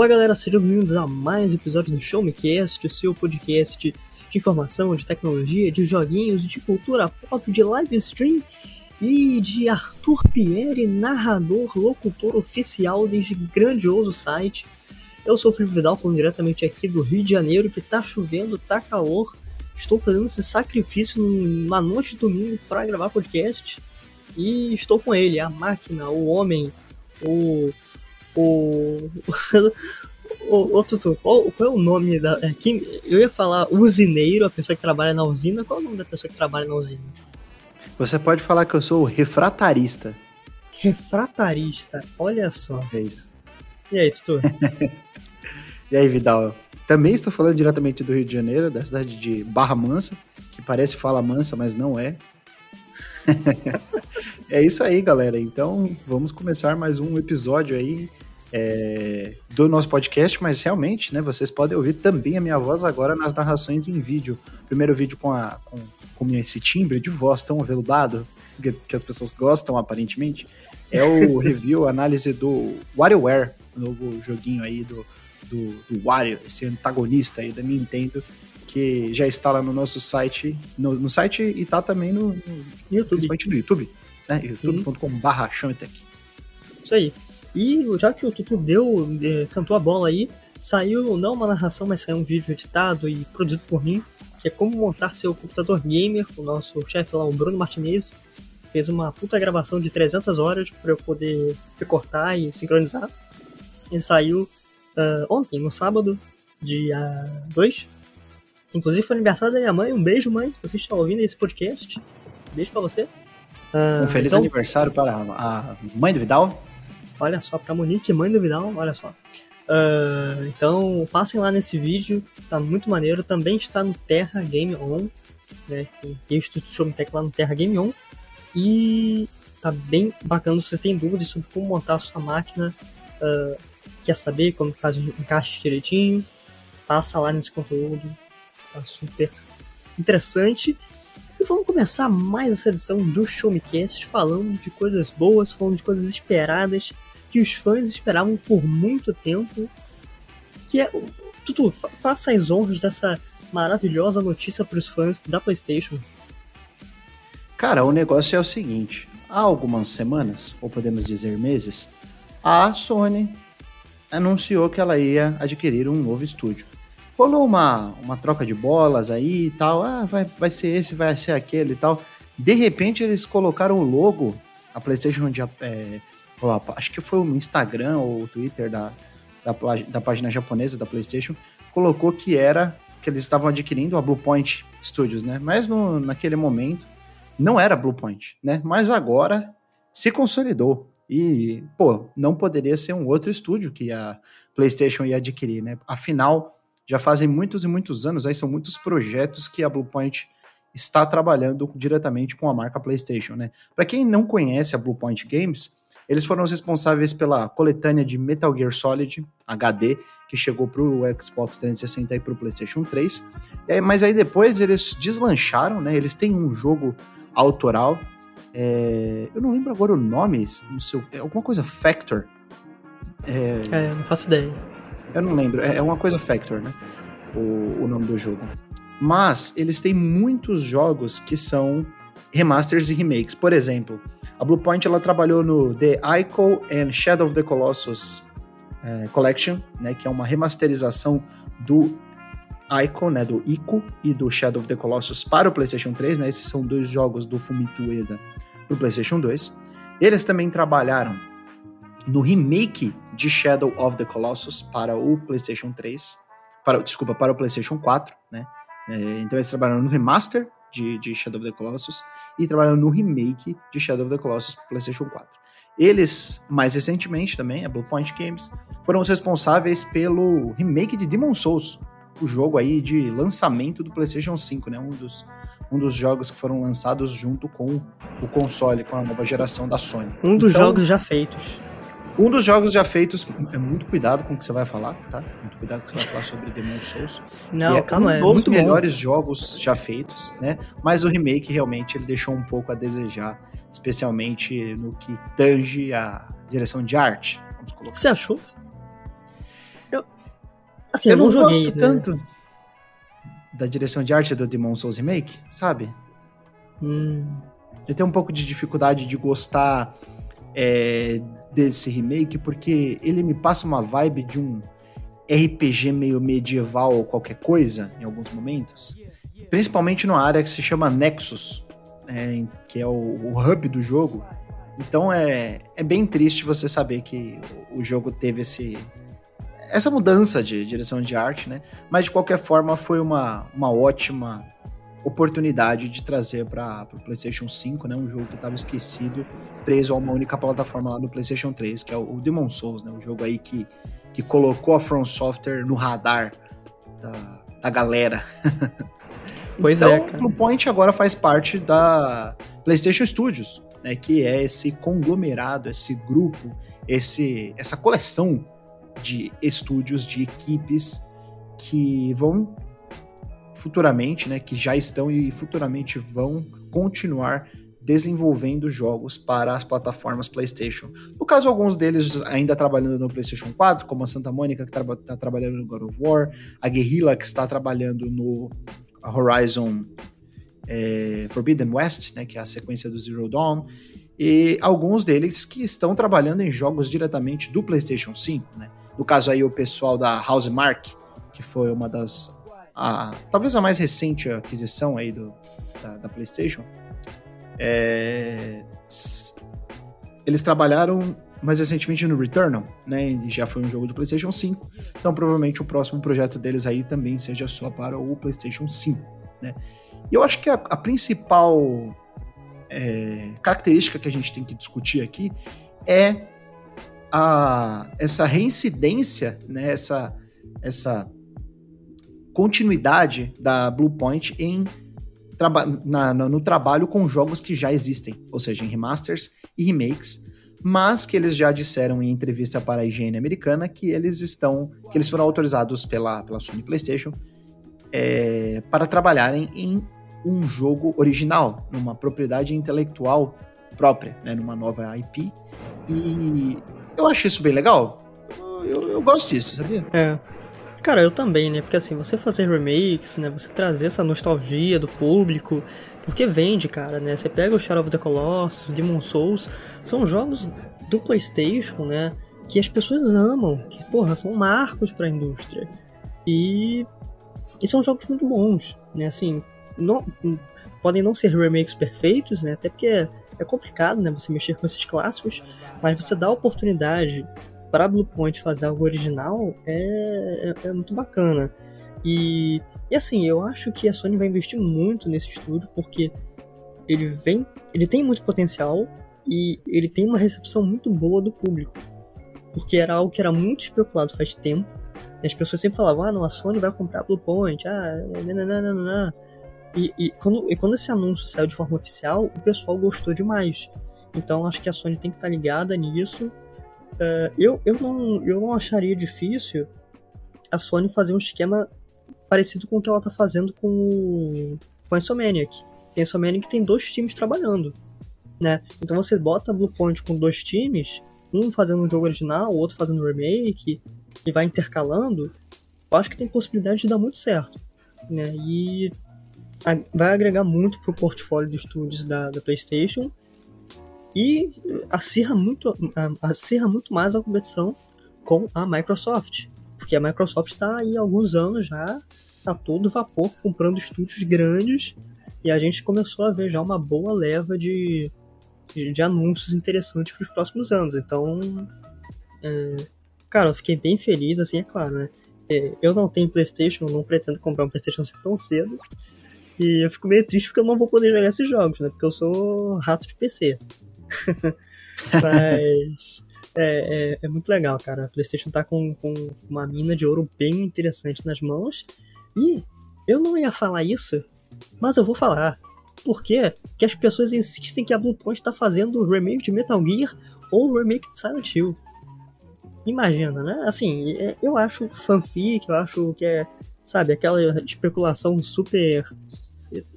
Fala galera, sejam bem-vindos a mais um episódio do Show Me Cast, o seu podcast de informação, de tecnologia, de joguinhos, de cultura pop, de live stream e de Arthur Pierre, narrador, locutor oficial deste grandioso site. Eu sou o Felipe Vidal, falando diretamente aqui do Rio de Janeiro, que tá chovendo, tá calor. Estou fazendo esse sacrifício numa noite de domingo para gravar podcast. E estou com ele, a máquina, o homem, o. O. Ô, ô Tutu, qual, qual, é o nome da. É, quem, eu ia falar usineiro, a pessoa que trabalha na usina. Qual é o nome da pessoa que trabalha na usina? Você pode falar que eu sou o refratarista. Refratarista, olha só. É isso. E aí, Tutu? e aí, Vidal? Também estou falando diretamente do Rio de Janeiro, da cidade de Barra Mansa, que parece fala mansa, mas não é. é isso aí, galera. Então, vamos começar mais um episódio aí é, do nosso podcast, mas realmente, né, vocês podem ouvir também a minha voz agora nas narrações em vídeo. Primeiro vídeo com, a, com, com esse timbre de voz tão aveludado, que, que as pessoas gostam aparentemente, é o review, análise do WarioWare, o novo joguinho aí do, do, do Wario, esse antagonista aí da Nintendo, que já está lá no nosso site, no, no site e está também no, no YouTube. Principalmente no YouTube, né? youtube.com.br Isso aí. E já que o Tutu deu, é, cantou a bola aí, saiu não uma narração, mas saiu um vídeo editado e produzido por mim, que é como montar seu computador gamer. O nosso chefe lá, o Bruno Martinez, fez uma puta gravação de 300 horas para eu poder recortar e sincronizar. E saiu uh, ontem, no sábado, dia 2. Inclusive foi aniversário da minha mãe. Um beijo, mãe, se você está ouvindo esse podcast. Beijo para você. Uh, um feliz então, aniversário para a mãe do Vidal. Olha só, para Monique, mãe do Vidal, olha só. Uh, então, passem lá nesse vídeo, tá muito maneiro. Também está no Terra Game On, né? Tem texto do Show Me Tech lá no Terra Game On. E tá bem bacana. Se você tem dúvidas sobre como montar a sua máquina, uh, quer saber como faz o encaixe direitinho, passa lá nesse conteúdo. Tá super interessante. E vamos começar mais essa edição do Show Me Cast falando de coisas boas, falando de coisas esperadas que os fãs esperavam por muito tempo. Que é. Tutu, faça as honras dessa maravilhosa notícia para os fãs da PlayStation. Cara, o negócio é o seguinte: há algumas semanas, ou podemos dizer meses, a Sony anunciou que ela ia adquirir um novo estúdio. Rolou uma, uma troca de bolas aí e tal, ah, vai, vai ser esse, vai ser aquele e tal. De repente eles colocaram o logo, a PlayStation é, acho que foi o Instagram ou o Twitter da, da, da, página japonesa da PlayStation, colocou que era que eles estavam adquirindo a Bluepoint Studios, né? Mas no, naquele momento não era Bluepoint, né? Mas agora se consolidou. E, pô, não poderia ser um outro estúdio que a PlayStation ia adquirir, né? Afinal, já fazem muitos e muitos anos, aí são muitos projetos que a Bluepoint está trabalhando diretamente com a marca PlayStation, né? Para quem não conhece a Bluepoint Games, eles foram os responsáveis pela coletânea de Metal Gear Solid HD, que chegou para o Xbox 360 e para o PlayStation 3. Aí, mas aí depois eles deslancharam, né? Eles têm um jogo autoral. É, eu não lembro agora o nome, no seu, é alguma coisa Factor. É, é, não faço ideia. Eu não lembro, é, é uma coisa Factor, né? O, o nome do jogo. Mas eles têm muitos jogos que são remasters e remakes. Por exemplo, a Bluepoint ela trabalhou no The Ico and Shadow of the Colossus é, Collection, né, que é uma remasterização do Ico, né, do Ico e do Shadow of the Colossus para o PlayStation 3, né? Esses são dois jogos do Fumito Ueda para o PlayStation 2. Eles também trabalharam no remake de Shadow of the Colossus para o PlayStation 3, para, desculpa, para o PlayStation 4, né? É, então eles trabalharam no remaster de, de Shadow of the Colossus e trabalhando no remake de Shadow of the Colossus para PlayStation 4. Eles, mais recentemente também, a Bluepoint Games, foram os responsáveis pelo remake de Demon Souls, o jogo aí de lançamento do PlayStation 5, né? Um dos, um dos jogos que foram lançados junto com o console, com a nova geração da Sony. Um dos então, jogos já feitos. Um dos jogos já feitos, é muito cuidado com o que você vai falar, tá? Muito cuidado com o que você vai falar sobre Demon Souls. Não, é calma, um dos é melhores bom. jogos já feitos, né? Mas o remake realmente ele deixou um pouco a desejar, especialmente no que tange a direção de arte. Vamos colocar. Você achou? Assim, eu, eu não, não joguei, gosto né? tanto da direção de arte do Demon Souls Remake, sabe? Hum. Eu tenho um pouco de dificuldade de gostar é, desse remake, porque ele me passa uma vibe de um RPG meio medieval ou qualquer coisa, em alguns momentos. Principalmente numa área que se chama Nexus, é, que é o, o, hub do jogo. Então é, é bem triste você saber que o, jogo teve esse, essa mudança de direção de arte, né? Mas de qualquer forma foi uma, uma ótima oportunidade de trazer para o PlayStation 5, né? Um jogo que estava esquecido, preso a uma única plataforma lá no PlayStation 3, que é o, o Demon Souls, né? Um jogo aí que, que colocou a From Software no radar da, da galera. Pois então, é, cara. Blue Point agora faz parte da PlayStation Studios, né? Que é esse conglomerado, esse grupo, esse essa coleção de estúdios, de equipes que vão futuramente, né, que já estão e futuramente vão continuar desenvolvendo jogos para as plataformas PlayStation. No caso, alguns deles ainda trabalhando no PlayStation 4, como a Santa Mônica, que está tra trabalhando no God of War, a Guerrilla, que está trabalhando no Horizon é, Forbidden West, né, que é a sequência do Zero Dawn, e alguns deles que estão trabalhando em jogos diretamente do PlayStation 5, né? No caso aí, o pessoal da Housemark, que foi uma das. A, talvez a mais recente aquisição aí do, da, da PlayStation. É, eles trabalharam mais recentemente no Returnal, né? Já foi um jogo do PlayStation 5. Então, provavelmente o próximo projeto deles aí também seja só para o PlayStation 5, né? E eu acho que a, a principal é, característica que a gente tem que discutir aqui é a, essa reincidência, né, essa, essa continuidade da Bluepoint em traba na, no trabalho com jogos que já existem, ou seja, em remasters e remakes, mas que eles já disseram em entrevista para a higiene americana que eles estão, que eles foram autorizados pela, pela Sony PlayStation é, para trabalharem em um jogo original, numa propriedade intelectual própria, né, numa nova IP. E eu acho isso bem legal. Eu, eu gosto disso, sabia? É. Cara, eu também, né? Porque assim, você fazer remakes, né? Você trazer essa nostalgia do público, porque vende, cara, né? Você pega o Shadow of the Colossus, Demon Souls, são jogos do PlayStation, né? Que as pessoas amam, que, porra, são marcos para a indústria. E, e são jogos muito bons, né? Assim, não, podem não ser remakes perfeitos, né? Até porque é, é complicado, né? Você mexer com esses clássicos, mas você dá a oportunidade para Bluepoint fazer algo original é, é, é, muito bacana. E, e assim, eu acho que a Sony vai investir muito nesse estúdio porque ele vem, ele tem muito potencial e ele tem uma recepção muito boa do público. Porque era algo que era muito especulado faz tempo. As pessoas sempre falavam, ah, não, a Sony vai comprar Bluepoint, ah, nananana. E, e, quando, e quando esse anúncio saiu de forma oficial, o pessoal gostou demais. Então acho que a Sony tem que estar tá ligada nisso. Uh, eu, eu, não, eu não acharia difícil a Sony fazer um esquema parecido com o que ela está fazendo com, com a Insomniac. A Insomniac tem dois times trabalhando. Né? Então você bota a Bluepoint com dois times, um fazendo um jogo original, o outro fazendo um remake, e vai intercalando. Eu acho que tem possibilidade de dar muito certo. Né? E vai agregar muito pro portfólio de estúdios da, da PlayStation e acirra muito, acirra muito mais a competição com a Microsoft. Porque a Microsoft está aí há alguns anos já, a todo vapor, comprando estúdios grandes, e a gente começou a ver já uma boa leva de, de, de anúncios interessantes para os próximos anos. Então, é, cara, eu fiquei bem feliz, assim, é claro, né? É, eu não tenho PlayStation, não pretendo comprar um PlayStation tão cedo, e eu fico meio triste porque eu não vou poder jogar esses jogos, né? Porque eu sou rato de PC. Mas é, é, é, muito legal, cara. A PlayStation tá com, com uma mina de ouro bem interessante nas mãos. E eu não ia falar isso, mas eu vou falar. Por quê? Porque as pessoas insistem que a Bluepoint tá fazendo o remake de Metal Gear ou o remake de Silent Hill. Imagina, né? Assim, é, eu acho fanfic, eu acho que é, sabe, aquela especulação super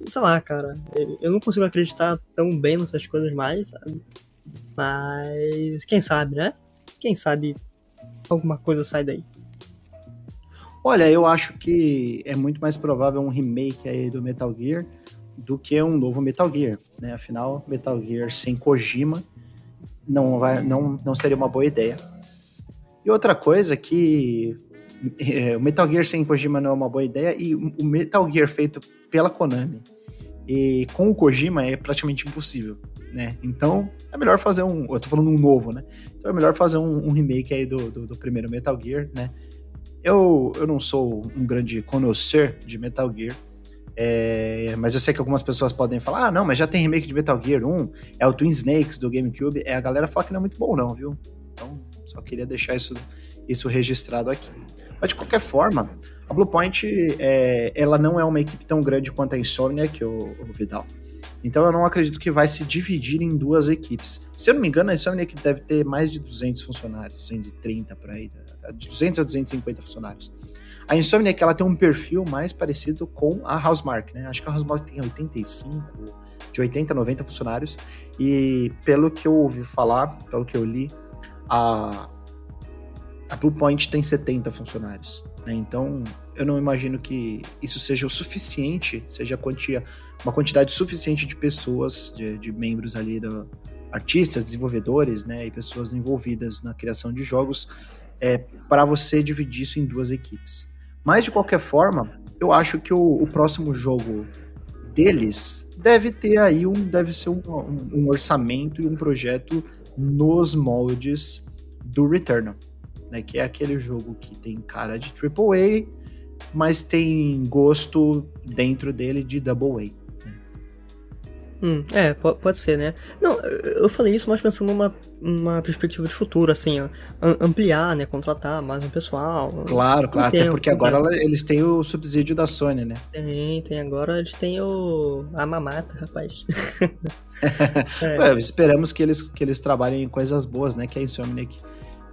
sei lá, cara, eu não consigo acreditar tão bem nessas coisas mais, sabe? Mas quem sabe, né? Quem sabe alguma coisa sai daí. Olha, eu acho que é muito mais provável um remake aí do Metal Gear do que um novo Metal Gear, né? Afinal, Metal Gear sem Kojima não, vai, não, não seria uma boa ideia. E outra coisa que é, o Metal Gear sem Kojima não é uma boa ideia e o Metal Gear feito pela Konami e com o Kojima é praticamente impossível, né? Então é melhor fazer um, eu tô falando um novo, né? Então é melhor fazer um, um remake aí do, do, do, primeiro Metal Gear, né? Eu, eu não sou um grande conhecer de Metal Gear, é, mas eu sei que algumas pessoas podem falar, ah, não, mas já tem remake de Metal Gear 1, é o Twin Snakes do GameCube, é, a galera fala que não é muito bom não, viu? Então, só queria deixar isso, isso registrado aqui. Mas de qualquer forma, a Bluepoint, é, ela não é uma equipe tão grande quanto a Insomniac, o, o Vidal. Então eu não acredito que vai se dividir em duas equipes. Se eu não me engano, a Insomniac deve ter mais de 200 funcionários, 230 por aí, de 200 a 250 funcionários. A Insomniac ela tem um perfil mais parecido com a Housemark, né? Acho que a Housemark tem 85, de 80 a 90 funcionários. E pelo que eu ouvi falar, pelo que eu li, a, a Bluepoint tem 70 funcionários. Né? Então eu não imagino que isso seja o suficiente, seja quantia, uma quantidade suficiente de pessoas, de, de membros ali da artistas, desenvolvedores, né, e pessoas envolvidas na criação de jogos, é, para você dividir isso em duas equipes. Mas, de qualquer forma, eu acho que o, o próximo jogo deles deve ter aí um. Deve ser um, um, um orçamento e um projeto nos moldes do Returnal. Né, que é aquele jogo que tem cara de AAA, mas tem gosto dentro dele de Double A. Hum, é, pode ser, né? Não, eu falei isso mais pensando numa uma perspectiva de futuro, assim, ó, ampliar, né? Contratar mais um pessoal. Claro, claro, tempo, até porque agora né? eles têm o subsídio da Sony, né? Tem, tem, agora eles têm o. a mamata, rapaz. é. Ué, esperamos que eles, que eles trabalhem em coisas boas, né? Que a Insomniac.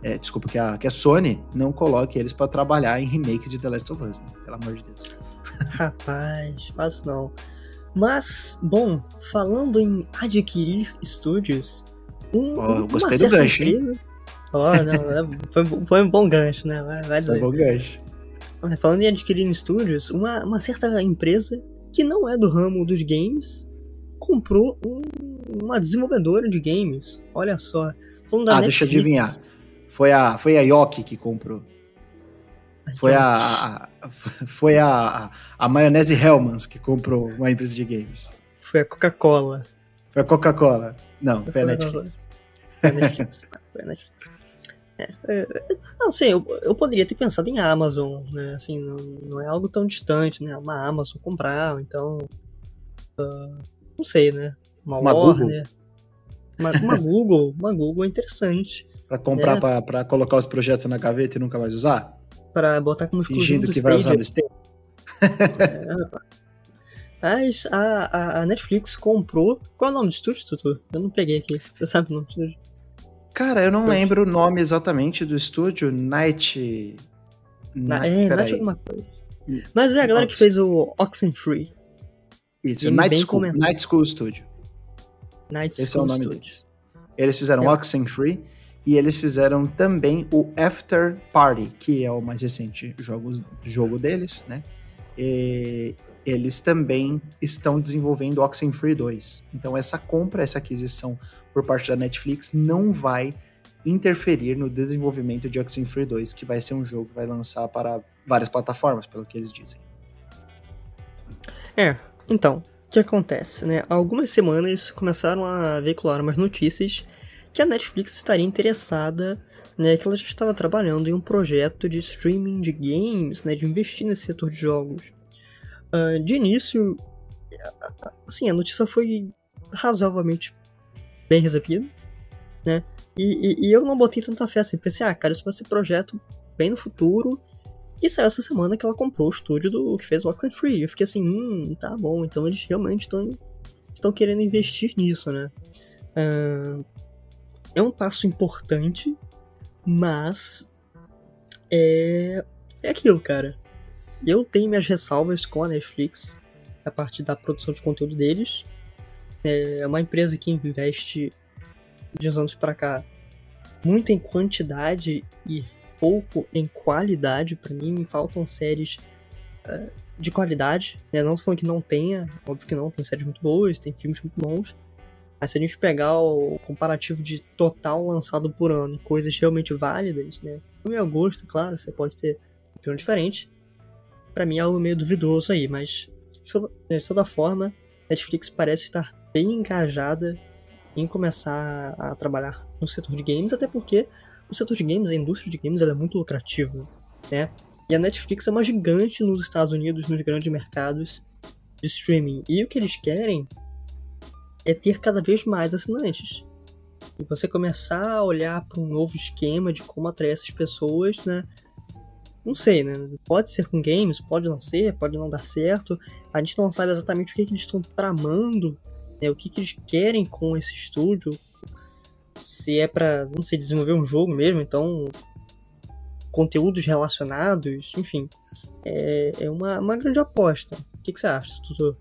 É, desculpa, que a, que a Sony não coloque eles para trabalhar em remake de The Last of Us, né? Pelo amor de Deus. Rapaz, faço não. Mas, bom, falando em adquirir estúdios, um, oh, gostei do gancho, empresa... hein? Oh, não, é, foi, foi, um bom gancho, né? Vai, vai dizer. Foi um bom gancho. Falando em adquirir estúdios, uma, uma certa empresa que não é do ramo dos games comprou um, uma desenvolvedora de games. Olha só. Falando da ah, Netflix. deixa eu adivinhar. Foi a, foi a Yoki que comprou. Foi a, a, foi a, a, maionese Hellmann's que comprou uma empresa de games. Foi a Coca-Cola. Foi a Coca-Cola. Não, foi, a Netflix. Foi a Netflix. foi a Netflix. É, é, não sei, eu, eu poderia ter pensado em Amazon, né? Assim, não, não é algo tão distante, né? Uma Amazon comprar, então. Uh, não sei, né? Uma, uma Warner. Google. Uma, uma Google. Uma Google é interessante. Pra comprar, é. pra, pra colocar os projetos na gaveta e nunca mais usar? para botar como exclusivo Fingindo que vai usar no Stadia. é, mas a, a, Netflix comprou. Qual é o nome do estúdio, Tutu? Eu não peguei aqui. Você sabe o nome do estúdio? Cara, eu não lembro o nome exatamente do estúdio. Night. Na, é, Night alguma coisa. Mas é a galera Ox... que fez o Oxenfree. Isso, Night School, Night School Studio. Night Esse School é o nome Studio. deles. Eles fizeram é. Oxenfree e eles fizeram também o After Party, que é o mais recente jogo, jogo deles, né? E eles também estão desenvolvendo Oxenfree 2. Então essa compra, essa aquisição por parte da Netflix não vai interferir no desenvolvimento de Oxenfree 2, que vai ser um jogo que vai lançar para várias plataformas, pelo que eles dizem. É, então, o que acontece, né? Algumas semanas começaram a veicular umas notícias que a Netflix estaria interessada, né, que ela já estava trabalhando em um projeto de streaming de games, né, de investir nesse setor de jogos. Uh, de início, assim, a notícia foi razoavelmente bem recebida, né, e, e, e, eu não botei tanta fé assim, pensei, ah, cara, isso vai ser projeto bem no futuro, e saiu essa semana que ela comprou o estúdio do que fez Walking Free. Eu fiquei assim, hum, tá bom, então eles realmente estão querendo investir nisso, né? Uh, é um passo importante, mas é, é aquilo, cara. Eu tenho minhas ressalvas com a Netflix a partir da produção de conteúdo deles. É uma empresa que investe de uns anos para cá muito em quantidade e pouco em qualidade para mim, faltam séries uh, de qualidade, né? Não tô falando que não tenha, óbvio que não, tem séries muito boas, tem filmes muito bons, mas se a gente pegar o comparativo de total lançado por ano coisas realmente válidas, né? No meu gosto, claro, você pode ter opinião diferente. Para mim é algo meio duvidoso aí, mas de toda forma, Netflix parece estar bem engajada em começar a trabalhar no setor de games, até porque o setor de games, a indústria de games, é muito lucrativa, né? E a Netflix é uma gigante nos Estados Unidos, nos grandes mercados de streaming. E o que eles querem é ter cada vez mais assinantes. E você começar a olhar para um novo esquema de como atrair essas pessoas, né? Não sei, né? Pode ser com games, pode não ser, pode não dar certo. A gente não sabe exatamente o que, que eles estão tramando, né? O que, que eles querem com esse estúdio. Se é para, não sei, desenvolver um jogo mesmo, então conteúdos relacionados, enfim. É, é uma, uma grande aposta. O que, que você acha, Tutor?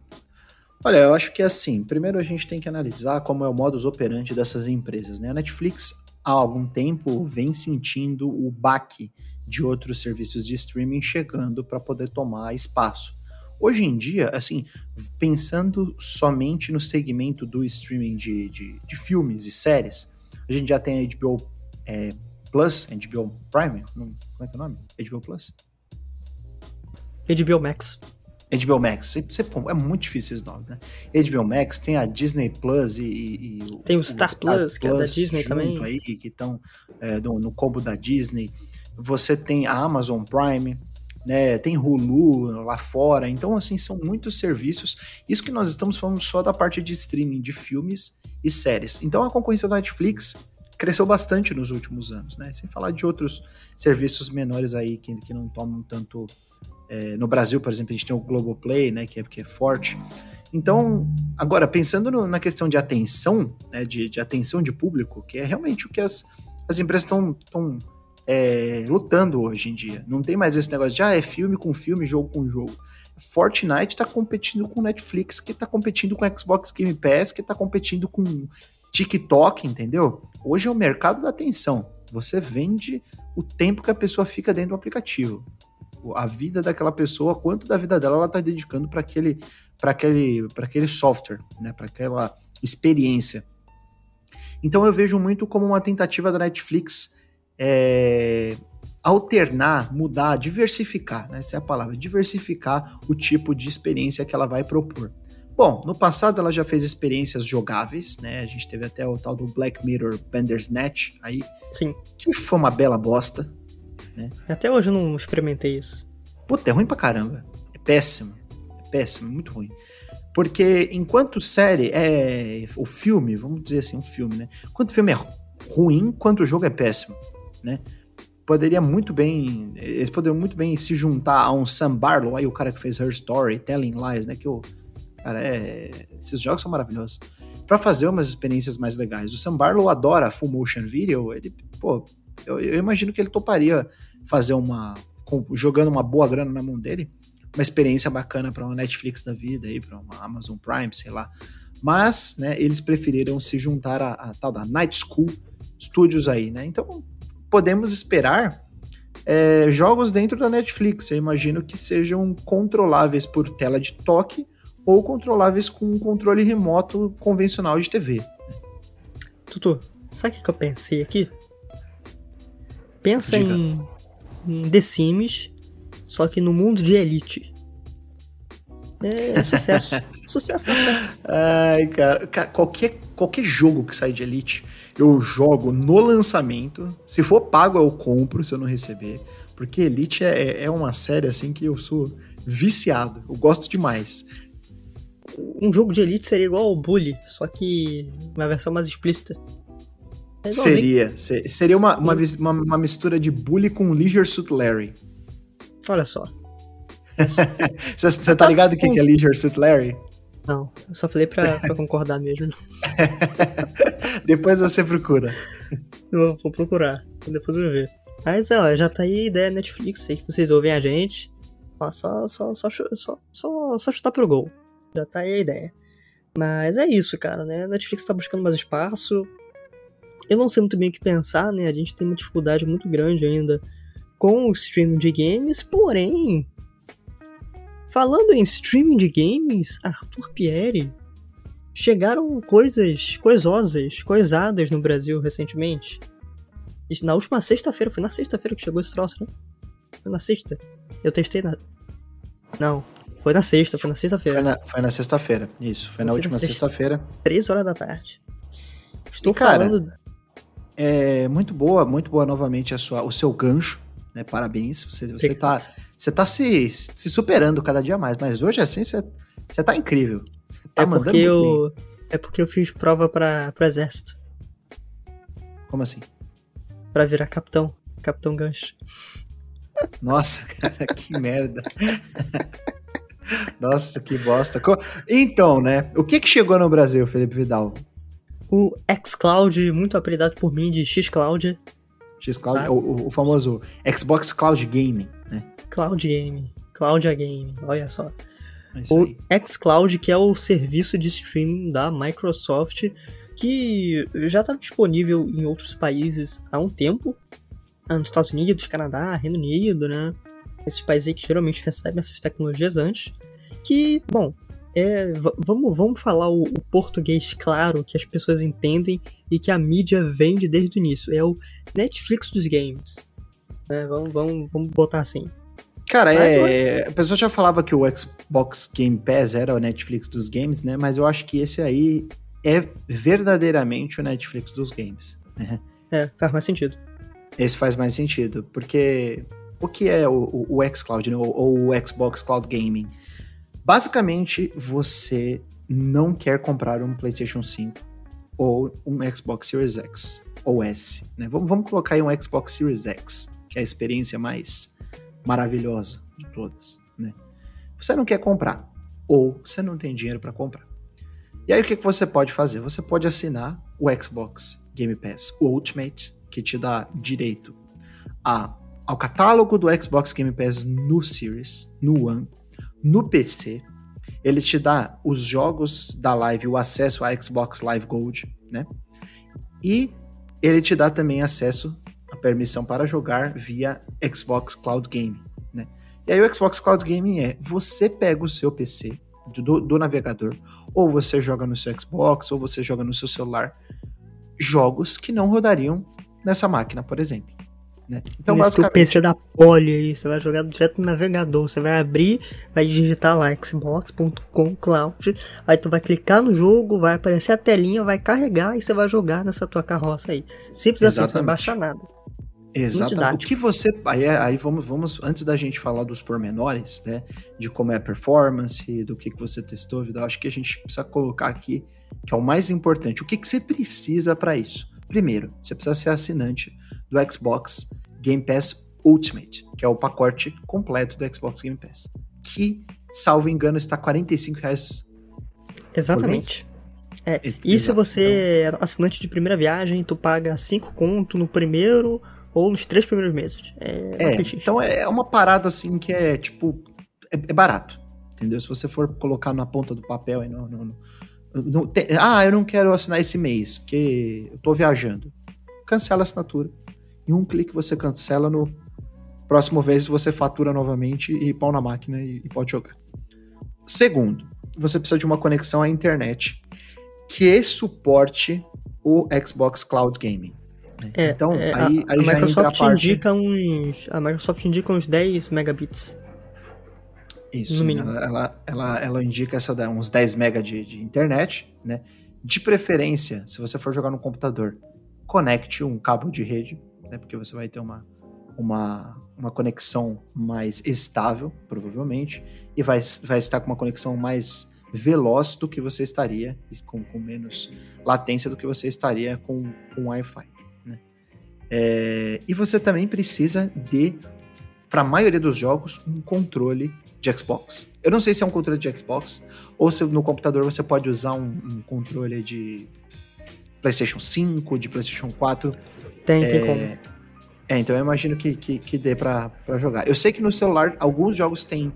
Olha, eu acho que é assim. Primeiro a gente tem que analisar como é o modus operandi dessas empresas. Né? A Netflix, há algum tempo, vem sentindo o baque de outros serviços de streaming chegando para poder tomar espaço. Hoje em dia, assim, pensando somente no segmento do streaming de, de, de filmes e séries, a gente já tem a HBO é, Plus, HBO Prime, como é que é o nome? HBO Plus? HBO Max. HBO Max, é muito difícil esse nome, né? HBO Max, tem a Disney Plus e. e tem o, o Star, Star, Plus, que é da Disney também. aí, que estão é, no, no combo da Disney. Você tem a Amazon Prime, né? Tem Hulu lá fora. Então, assim, são muitos serviços. Isso que nós estamos falando só da parte de streaming de filmes e séries. Então, a concorrência da Netflix cresceu bastante nos últimos anos, né? Sem falar de outros serviços menores aí que, que não tomam tanto é, no Brasil, por exemplo, a gente tem o Globoplay, né, que é, que é forte. Então, agora, pensando no, na questão de atenção, né, de, de, atenção de público, que é realmente o que as, as empresas estão é, lutando hoje em dia. Não tem mais esse negócio de, ah, é filme com filme, jogo com jogo. Fortnite está competindo com Netflix, que está competindo com Xbox Game Pass, que está competindo com TikTok, entendeu? Hoje é o mercado da atenção. Você vende o tempo que a pessoa fica dentro do aplicativo a vida daquela pessoa, quanto da vida dela ela está dedicando para aquele, para aquele, para aquele software, né, para aquela experiência. Então eu vejo muito como uma tentativa da Netflix é, alternar, mudar, diversificar, né, essa é a palavra, diversificar o tipo de experiência que ela vai propor. Bom, no passado ela já fez experiências jogáveis, né? A gente teve até o tal do Black Mirror Bandersnatch aí, Sim. que foi uma bela bosta, né? Até hoje eu não experimentei isso. Puta, é ruim pra caramba. É péssimo. É péssimo, é muito ruim. Porque enquanto série é. O filme, vamos dizer assim, um filme, né? Enquanto o filme é ruim, quanto o jogo é péssimo, né? Poderia muito bem. Eles poderiam muito bem se juntar a um Sam Barlow, aí o cara que fez Her Story, Telling Lies, né? Que o. Cara, é. Esses jogos são maravilhosos. para fazer umas experiências mais legais. O Sam Barlow adora full motion video, ele, pô, eu, eu imagino que ele toparia fazer uma. Com, jogando uma boa grana na mão dele, uma experiência bacana para uma Netflix da vida para uma Amazon Prime, sei lá. Mas, né, eles preferiram se juntar a, a tal da Night School Studios aí, né? Então, podemos esperar é, jogos dentro da Netflix. Eu imagino que sejam controláveis por tela de toque ou controláveis com um controle remoto convencional de TV. Tutu, sabe o que eu pensei aqui? Pensa em, em The Sims, só que no mundo de Elite. É, sucesso. sucesso tá certo. Ai, cara, cara, qualquer, qualquer jogo que sai de Elite, eu jogo no lançamento. Se for pago, eu compro se eu não receber. Porque Elite é, é uma série assim que eu sou viciado. Eu gosto demais. Um jogo de Elite seria igual ao Bully, só que uma versão mais explícita. É seria. Seria uma, uma, uma, uma, mistura de Bully com Leisure Suit Larry. Olha só. Você tá ligado o que, que é Leisure Suit Larry? Não, eu só falei pra, pra concordar mesmo. Depois você procura. Eu vou procurar, depois eu vou ver. Mas ó, já tá aí a ideia Netflix, sei que vocês ouvem a gente. Ó, só, só, só, só, só, só chutar pro gol. Já tá aí a ideia. Mas é isso, cara, né? Netflix tá buscando mais espaço, eu não sei muito bem o que pensar, né? A gente tem uma dificuldade muito grande ainda com o streaming de games, porém, falando em streaming de games, Arthur Pierre, chegaram coisas coisosas, coisadas no Brasil recentemente. Na última sexta-feira, foi na sexta-feira que chegou esse troço, né? Foi na sexta. Eu testei na. Não, foi na sexta, foi na sexta-feira. Foi na, foi na sexta-feira, isso. Foi, foi na última sexta-feira. Três horas da tarde. Estou e, cara, falando. É muito boa, muito boa novamente a sua, o seu gancho. Né? Parabéns. Você, você tá, você tá se, se superando cada dia mais. Mas hoje, assim, você, você tá incrível. Você tá é, porque eu, é porque eu fiz prova para exército. Como assim? Pra virar capitão. Capitão gancho. Nossa, cara, que merda. Nossa, que bosta. Então, né? O que que chegou no Brasil, Felipe Vidal? O xCloud, muito apelidado por mim de xCloud. xCloud, ah. o, o, famoso Xbox Cloud Gaming, né? Cloud Gaming, Cloud Game, olha só. É o xCloud, que é o serviço de streaming da Microsoft, que já está disponível em outros países há um tempo, ah, nos Estados Unidos, Canadá, Reino Unido, né? Esses países aí que geralmente recebem essas tecnologias antes. Que, bom, é, vamos, vamos falar o, o, português claro que as pessoas entendem e que a mídia vende desde o início. É o Netflix dos games. É, vamos, vamos, vamos botar assim. Cara, é, a pessoa já falava que o Xbox Game Pass era o Netflix dos games, né? Mas eu acho que esse aí é verdadeiramente o Netflix dos games. Né? É, faz mais sentido esse faz mais sentido, porque o que é o, o, o xCloud, né, ou, ou o Xbox Cloud Gaming? Basicamente, você não quer comprar um PlayStation 5 ou um Xbox Series X ou S, né? Vamos, vamos colocar aí um Xbox Series X, que é a experiência mais maravilhosa de todas, né? Você não quer comprar ou você não tem dinheiro para comprar. E aí o que, que você pode fazer? Você pode assinar o Xbox Game Pass Ultimate que te dá direito a, ao catálogo do Xbox Game Pass no Series, no One, no PC. Ele te dá os jogos da live, o acesso a Xbox Live Gold, né? E ele te dá também acesso a permissão para jogar via Xbox Cloud Gaming, né? E aí o Xbox Cloud Gaming é, você pega o seu PC do, do navegador, ou você joga no seu Xbox, ou você joga no seu celular, jogos que não rodariam nessa máquina, por exemplo. Né? Então, Nesse basicamente... PC da Poly aí, você vai jogar direto no navegador, você vai abrir, vai digitar lá xbox.com cloud, aí tu vai clicar no jogo, vai aparecer a telinha, vai carregar e você vai jogar nessa tua carroça aí. Simples Exatamente. assim, você não baixa nada. Exatamente. O que você. Aí, aí vamos, vamos, antes da gente falar dos pormenores, né? De como é a performance, do que, que você testou, Vidal, acho que a gente precisa colocar aqui, que é o mais importante. O que, que você precisa para isso? Primeiro, você precisa ser assinante do Xbox Game Pass Ultimate, que é o pacote completo do Xbox Game Pass, que, salvo engano, está 45 reais. Exatamente. É, e se você é assinante de primeira viagem, tu paga 5 conto no primeiro ou nos três primeiros meses. É, é então é uma parada assim que é tipo. É, é, barato. Entendeu? Se você for colocar na ponta do papel não, tem, ah, eu não quero assinar esse mês, porque eu tô viajando. Cancela a assinatura. Em um clique você cancela no próximo vez você fatura novamente e pau na máquina e, e pode jogar. Segundo, você precisa de uma conexão à internet que suporte o Xbox Cloud Gaming. Né? É, então, é, aí, a, aí a Microsoft parte... indica uns. A Microsoft indica uns 10 megabits. Isso, ela, ela, ela, ela, indica essa uns 10 MB de, de, internet, né? De preferência, se você for jogar no computador, conecte um cabo de rede, né? Porque você vai ter uma, uma, uma conexão mais estável, provavelmente, e vai, vai estar com uma conexão mais veloz do que você estaria, com, com menos latência do que você estaria com, com Wi-Fi. Né? É, e você também precisa de para a maioria dos jogos, um controle de Xbox. Eu não sei se é um controle de Xbox ou se no computador você pode usar um, um controle de PlayStation 5, de PlayStation 4. Tem, é, tem como. É, então eu imagino que, que, que dê para jogar. Eu sei que no celular alguns jogos têm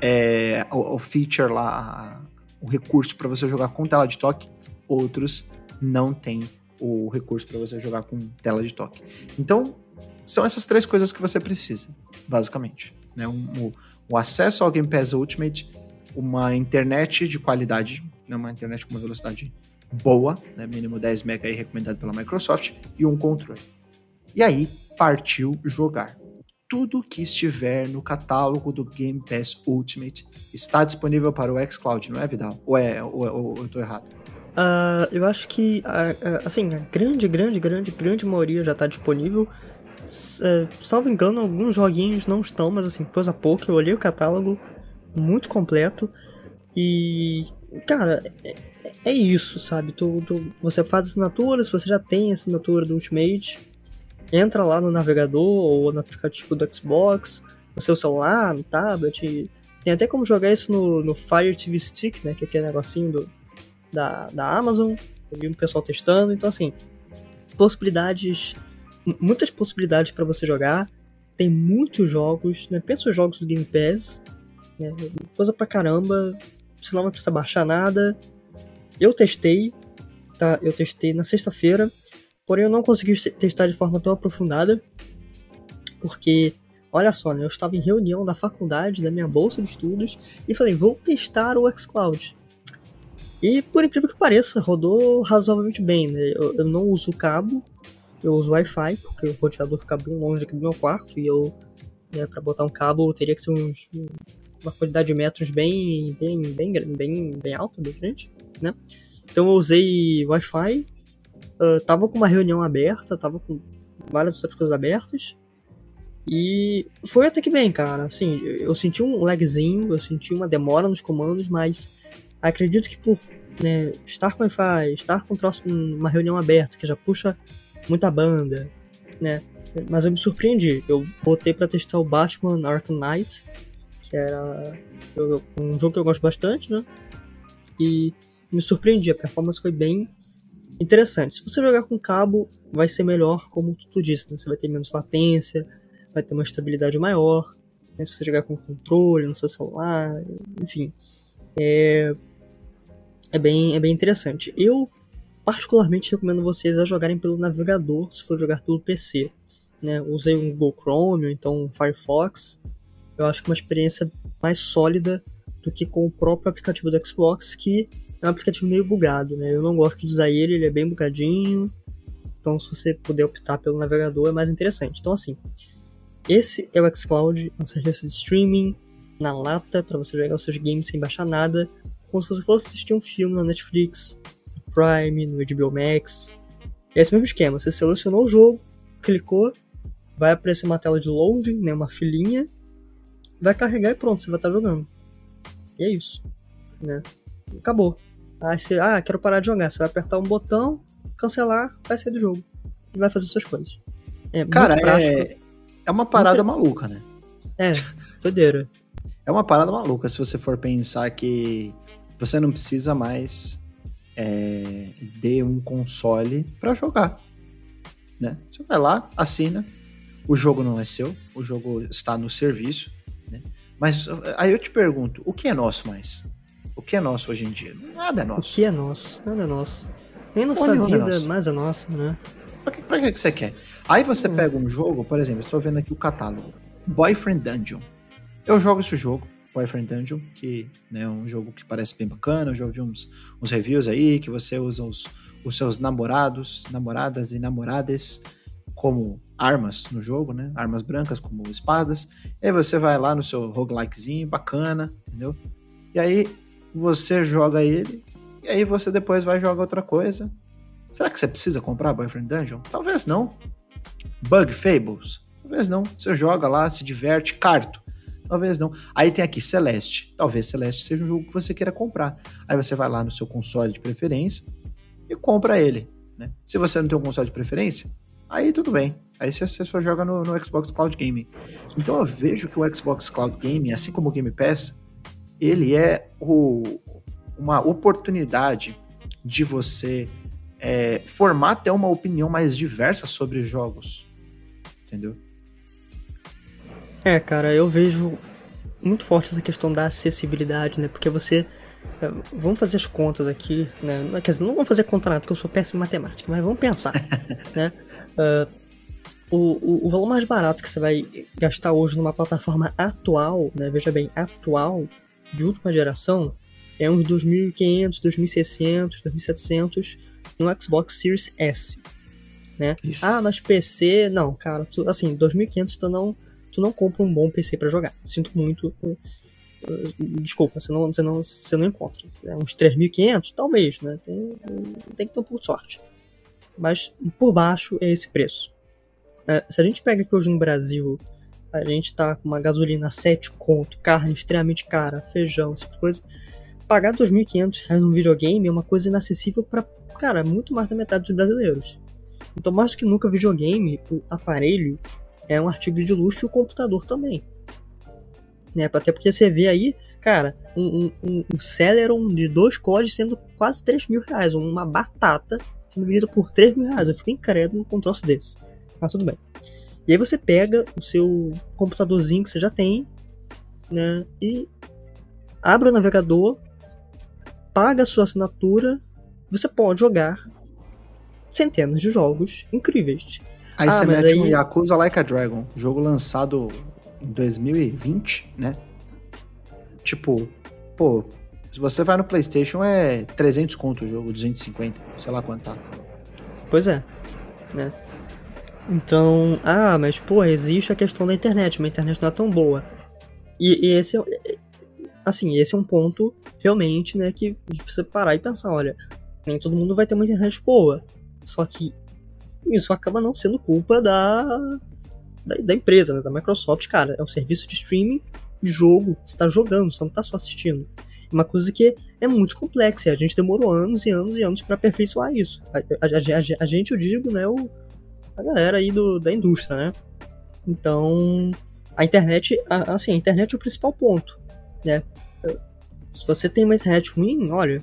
é, o, o, feature lá, o recurso para você jogar com tela de toque, outros não tem o recurso para você jogar com tela de toque. Então, são essas três coisas que você precisa, basicamente. Né? Um, o, o, acesso ao Game Pass Ultimate, uma internet de qualidade, né? uma internet com uma velocidade boa, né? mínimo 10 MB aí recomendado pela Microsoft, e um controle. E aí, partiu jogar. Tudo que estiver no catálogo do Game Pass Ultimate está disponível para o xCloud, não é, Vidal? Ou, é, ou, ou, ou eu estou errado? Uh, eu acho que, assim, a grande, grande, grande, grande maioria já está disponível. Uh, salvo engano, alguns joguinhos não estão, mas assim, coisa a pouco, eu olhei o catálogo muito completo e, cara, é, é isso, sabe? Tu, tu, você faz assinatura, se você já tem assinatura do Ultimate, entra lá no navegador ou no aplicativo do Xbox, no seu celular, no tablet. Tem até como jogar isso no, no Fire TV Stick, né? Que é aquele negocinho do, da, da Amazon. Eu vi um pessoal testando. Então, assim, possibilidades, muitas possibilidades para você jogar. Tem muitos jogos, né? Pensa os jogos do Game Pass, né? coisa pra caramba. Você não vai precisar baixar nada. Eu testei, tá? Eu testei na sexta-feira, porém eu não consegui testar de forma tão aprofundada, porque olha só, né? Eu estava em reunião da faculdade, da minha bolsa de estudos, e falei, vou testar o xCloud. E por incrível que pareça, rodou razoavelmente bem, né? Eu, eu não uso cabo, eu uso Wi-Fi, porque o roteador fica bem longe aqui do meu quarto, e eu, né, para botar um cabo, teria que ser uns, uma quantidade de metros bem, bem, bem, bem, bem alta, bem grande né? Então eu usei Wi-Fi, uh, tava com uma reunião aberta, tava com várias outras coisas abertas. E foi até que bem, cara. Assim, eu senti um lagzinho, eu senti uma demora nos comandos, mas acredito que por né, estar com Wi-Fi, estar com uma reunião aberta que já puxa muita banda, né? Mas eu me surpreendi. Eu botei para testar o Batman Arkham Knight, que era um jogo que eu gosto bastante, né? E me surpreendi, a performance foi bem interessante. Se você jogar com cabo, vai ser melhor, como tu disse, né? Você vai ter menos latência, vai ter uma estabilidade maior. Né? Se você jogar com controle no seu celular, enfim. É, é, bem, é bem interessante. Eu, particularmente, recomendo vocês a jogarem pelo navegador, se for jogar pelo PC. Né? Usei um Google Chrome ou então um Firefox. Eu acho que é uma experiência mais sólida do que com o próprio aplicativo do Xbox, que é um aplicativo meio bugado, né? Eu não gosto de usar ele, ele é bem bugadinho. Então, se você puder optar pelo navegador, é mais interessante. Então, assim, esse é o xCloud, um serviço de streaming na lata para você jogar os seus games sem baixar nada, como se você fosse assistir um filme na Netflix, no Prime, no HBO Max. É esse mesmo esquema. Você selecionou o jogo, clicou, vai aparecer uma tela de loading, né, uma filinha, vai carregar e pronto, você vai estar jogando. E é isso, né? Acabou. Aí você, ah, quero parar de jogar. Você vai apertar um botão, cancelar, vai sair do jogo. E vai fazer suas coisas. É Cara, é, é uma parada muito... maluca, né? É, doideira. é uma parada maluca se você for pensar que você não precisa mais é, de um console para jogar. Né? Você vai lá, assina, o jogo não é seu, o jogo está no serviço. Né? Mas aí eu te pergunto, o que é nosso mais? O que é nosso hoje em dia? Nada é nosso. O que é nosso? Nada é nosso. Nem nossa é vida, é mais é nossa, né? Pra que, pra que você quer? Aí você hum. pega um jogo, por exemplo, estou vendo aqui o catálogo. Boyfriend Dungeon. Eu jogo esse jogo, Boyfriend Dungeon, que né, é um jogo que parece bem bacana. Eu já ouvi uns, uns reviews aí que você usa os, os seus namorados, namoradas e namoradas como armas no jogo, né? Armas brancas como espadas. E aí você vai lá no seu roguelikezinho, bacana, entendeu? E aí você joga ele, e aí você depois vai jogar outra coisa. Será que você precisa comprar Boyfriend Dungeon? Talvez não. Bug Fables? Talvez não. Você joga lá, se diverte, carto. Talvez não. Aí tem aqui Celeste. Talvez Celeste seja um jogo que você queira comprar. Aí você vai lá no seu console de preferência e compra ele. Né? Se você não tem um console de preferência, aí tudo bem. Aí você, só joga no, no Xbox Cloud Gaming. Então eu vejo que o Xbox Cloud Gaming, assim como o Game Pass, ele é o, uma oportunidade de você é, formar até uma opinião mais diversa sobre os jogos. Entendeu? É, cara, eu vejo muito forte essa questão da acessibilidade, né? Porque você. É, vamos fazer as contas aqui, né? Quer dizer, não vamos fazer conta nada, porque eu sou péssimo em matemática, mas vamos pensar, né? Uh, o, o, o, valor mais barato que você vai gastar hoje numa plataforma atual, né, veja bem, atual, de última geração, é uns 2.500, 2.600, 2.700 no Xbox Series S. Né? Ah, mas PC, não, cara, tu, assim, 2.500 tu não, tu não compra um bom PC para jogar. Sinto muito. Uh, desculpa, você não, você não, você não encontra. É uns 3.500, talvez, né? Tem, tem que ter um pouco de sorte. Mas por baixo é esse preço. É, se a gente pega aqui hoje no Brasil, a gente tá com uma gasolina 7 conto, carne extremamente cara, feijão, essa tipo coisa. Pagar 2.500 reais num videogame é uma coisa inacessível para, cara, muito mais da metade dos brasileiros. Então, mais do que nunca, videogame, o aparelho é um artigo de luxo e o computador também. Né? Até porque você vê aí, cara, um, um, um Celeron de dois cores sendo quase 3 mil reais, uma batata sendo vendida por 3 mil reais. Eu fico incrédulo com um troço desse. Mas tudo bem. E aí você pega o seu computadorzinho que você já tem, né? E abre o navegador, paga a sua assinatura, você pode jogar centenas de jogos incríveis. Aí ah, você mete aí... um Yakuza Like a Dragon, jogo lançado em 2020, né? Tipo, pô, se você vai no PlayStation é 300 conto o jogo, 250, sei lá quanto tá. Pois é, né? Então, ah, mas pô, existe a questão da internet, mas a internet não é tão boa. E, e esse é, assim, esse é um ponto realmente, né, que a gente precisa parar e pensar, olha, nem todo mundo vai ter uma internet boa. Só que isso acaba não sendo culpa da, da, da empresa, né, da Microsoft, cara. É um serviço de streaming de jogo, você tá jogando, você não tá só assistindo. Uma coisa que é muito complexa, a gente demorou anos e anos e anos para aperfeiçoar isso. A, a, a, a, gente, eu digo, né, o, a galera aí do, da indústria, né? Então, a internet, assim, a internet é o principal ponto, né? Se você tem uma internet ruim, olha,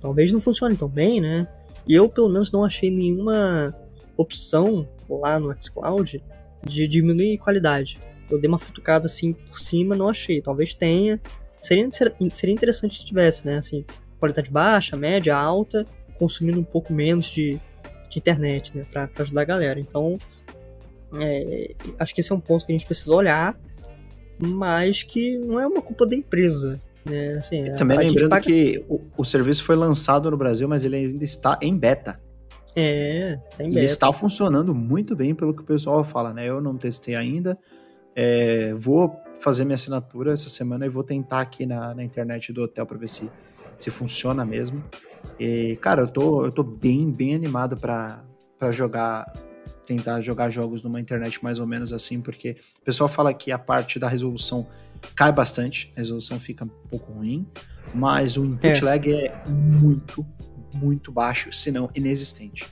talvez não funcione tão bem, né? E eu, pelo menos, não achei nenhuma opção lá no xCloud de diminuir qualidade. Eu dei uma futucada assim por cima, não achei. Talvez tenha. Seria, seria interessante se tivesse, né? Assim, qualidade baixa, média, alta, consumindo um pouco menos de, de internet, né? Pra, pra ajudar a galera. Então, é, acho que esse é um ponto que a gente precisa olhar, mas que não é uma culpa da empresa. Né? Assim, também lembrando paga... que o, o, serviço foi lançado no Brasil, mas ele ainda está em beta. É, tá em beta. Ele está funcionando muito bem pelo que o pessoal fala, né? Eu não testei ainda. É, vou fazer minha assinatura essa semana e vou tentar aqui na, na internet do hotel para ver se, se funciona mesmo. E, cara, eu tô, eu tô bem, bem animado para jogar, tentar jogar jogos numa internet mais ou menos assim, porque o pessoal fala que a parte da resolução cai bastante, a resolução fica um pouco ruim, mas o input é. lag é muito, muito baixo, se não inexistente.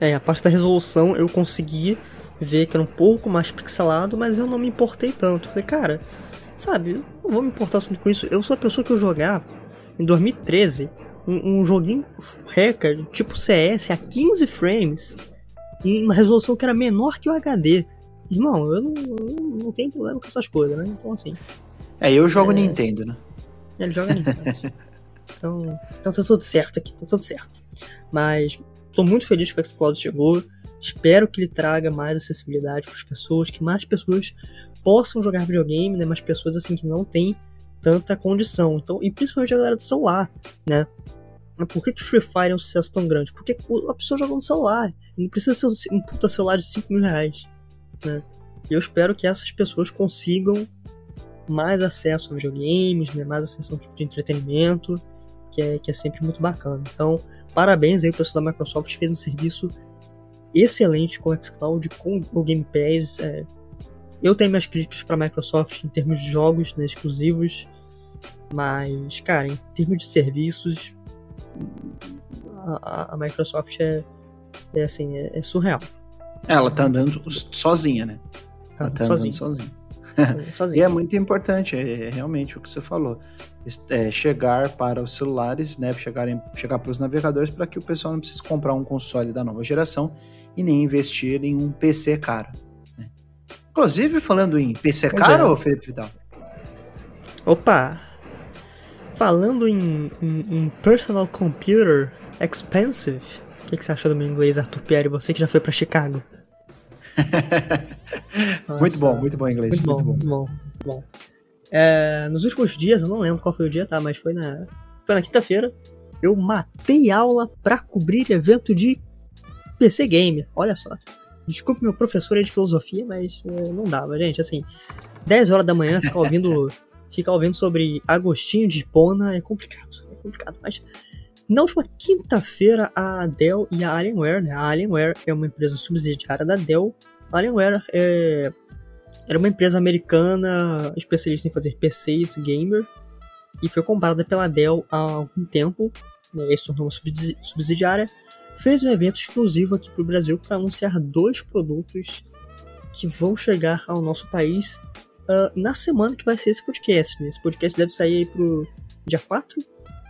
É, a parte da resolução eu consegui ver que era um pouco mais pixelado, mas eu não me importei tanto. Falei, cara, sabe, eu não vou me importar tanto com isso. Eu sou a pessoa que eu jogava em 2013 um, um joguinho hacker, tipo CS, a 15 frames, e uma resolução que era menor que o HD. Irmão, eu não, eu não tenho problema com essas coisas, né? Então, assim. É, eu jogo é... Nintendo, né? Ele joga Nintendo. então, então tá tudo certo aqui, tá tudo certo. Mas tô muito feliz que o xCloud chegou. Espero que ele traga mais acessibilidade para as pessoas, que mais pessoas possam jogar videogame, né? Mais pessoas assim que não têm tanta condição. Então, e principalmente a galera do celular, né? Por que, que Free Fire é um sucesso tão grande? Porque a pessoa joga no celular. Não precisa ser um puta celular de 5 mil reais. Né? E eu espero que essas pessoas consigam mais acesso a videogames, né? mais acesso a um tipo de entretenimento, que é, que é sempre muito bacana. Então, parabéns aí, o pessoal da Microsoft fez um serviço excelente com o xCloud, com o Game Pass. É... Eu tenho minhas críticas para a Microsoft em termos de jogos né, exclusivos, mas, cara, em termos de serviços, a, a Microsoft é, é assim, é, é, surreal. Ela tá andando sozinha, né? Tá, Ela tá andando sozinha. sozinha. e é muito importante, é, é, realmente o que você falou. É chegar para os celulares, né? Chegar, em, chegar para os navegadores para que o pessoal não precise comprar um console da nova geração e nem investir em um PC caro. Né? Inclusive, falando em PC pois caro, é. Felipe Vidal? Opa! Falando em, em, em personal computer expensive, o que, que, você achou do meu inglês, Arthur Pierre? Você que já foi para Chicago? muito bom, muito bom inglês. Muito, muito bom, muito bom. Muito bom. É, nos últimos dias, eu não lembro qual foi o dia, tá? Mas foi na, foi na quinta-feira. Eu matei aula pra cobrir evento de PC Gamer. Olha só. Desculpe meu professor de filosofia, mas é, não dava, gente. Assim, 10 horas da manhã ficar ouvindo, ficar ouvindo sobre Agostinho de Hipona é complicado. É complicado, mas na última quinta-feira, a Dell e a Alienware, né? A Alienware é uma empresa subsidiária da Dell. A Alienware é, era uma empresa americana especialista em fazer PCs gamer e foi comprada pela Dell há algum tempo. Né? se tornou uma subsidiária fez um evento exclusivo aqui para o Brasil para anunciar dois produtos que vão chegar ao nosso país uh, na semana que vai ser esse podcast. Né? Esse podcast deve sair aí pro dia 4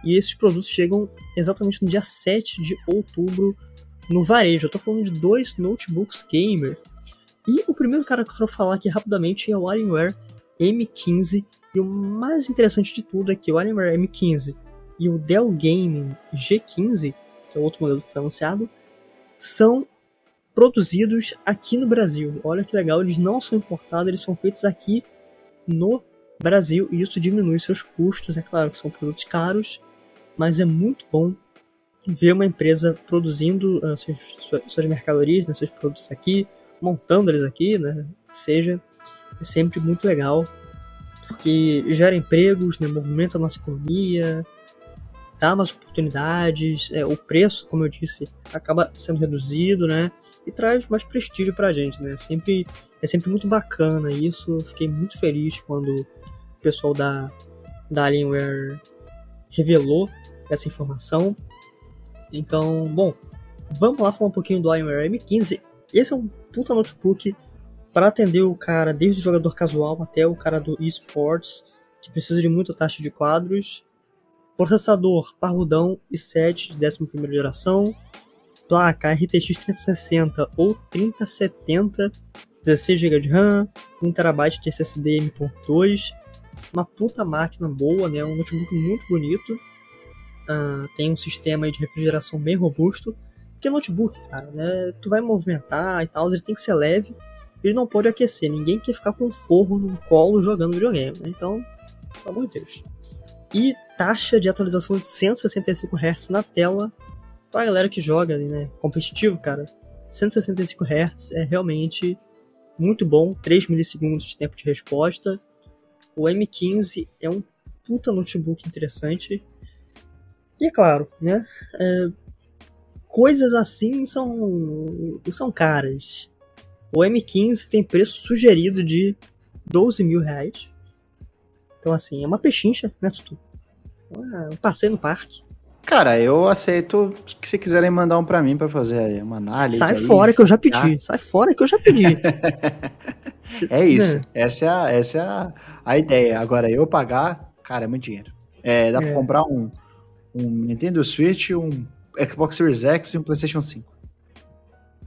e esses produtos chegam exatamente no dia 7 de outubro no varejo. Eu estou falando de dois notebooks gamer. E o primeiro cara que eu quero falar aqui rapidamente é o Alienware M15. E o mais interessante de tudo é que o Alienware M15 e o Dell Gaming G15 que é outro modelo que foi anunciado, são produzidos aqui no Brasil. Olha que legal, eles não são importados, eles são feitos aqui no Brasil e isso diminui seus custos. É claro que são produtos caros, mas é muito bom ver uma empresa produzindo uh, seus, suas mercadorias, né, seus produtos aqui, montando eles aqui, né, seja é sempre muito legal, porque gera empregos, né, movimenta a nossa economia, dá mais oportunidades, é, o preço, como eu disse, acaba sendo reduzido, né? E traz mais prestígio pra gente, né? Sempre, é sempre muito bacana isso. Fiquei muito feliz quando o pessoal da, da Alienware revelou essa informação. Então, bom, vamos lá falar um pouquinho do Alienware M15. Esse é um puta notebook para atender o cara, desde o jogador casual até o cara do esports, que precisa de muita taxa de quadros. Processador parrudão i7 de 11 geração. Placa RTX 3060 ou 3070, 16 GB de RAM, 1TB de SSD M.2. Uma puta máquina boa, né? Um notebook muito bonito. Uh, tem um sistema de refrigeração bem robusto. Porque notebook, cara, né? Tu vai movimentar e tal, ele tem que ser leve. Ele não pode aquecer. Ninguém quer ficar com forro no colo jogando videogame. Né? Então, pelo amor de Deus e taxa de atualização de 165 Hz na tela pra galera que joga, né, competitivo, cara. 165 Hz é realmente muito bom, 3 milissegundos de tempo de resposta. O M15 é um puta notebook interessante. E é claro, né, é, coisas assim são, são caras. O M15 tem preço sugerido de 12 mil reais. Então, assim, é uma pechincha, né, Tutu? Um passeio no parque. Cara, eu aceito que se quiserem mandar um pra mim pra fazer uma análise. Sai aí, fora que eu já pedi. Sai fora que eu já pedi. é isso. É. Essa é, a, essa é a, a ideia. Agora, eu pagar, cara, é muito dinheiro. É, dá é. pra comprar um, um Nintendo Switch, um Xbox Series X e um PlayStation 5.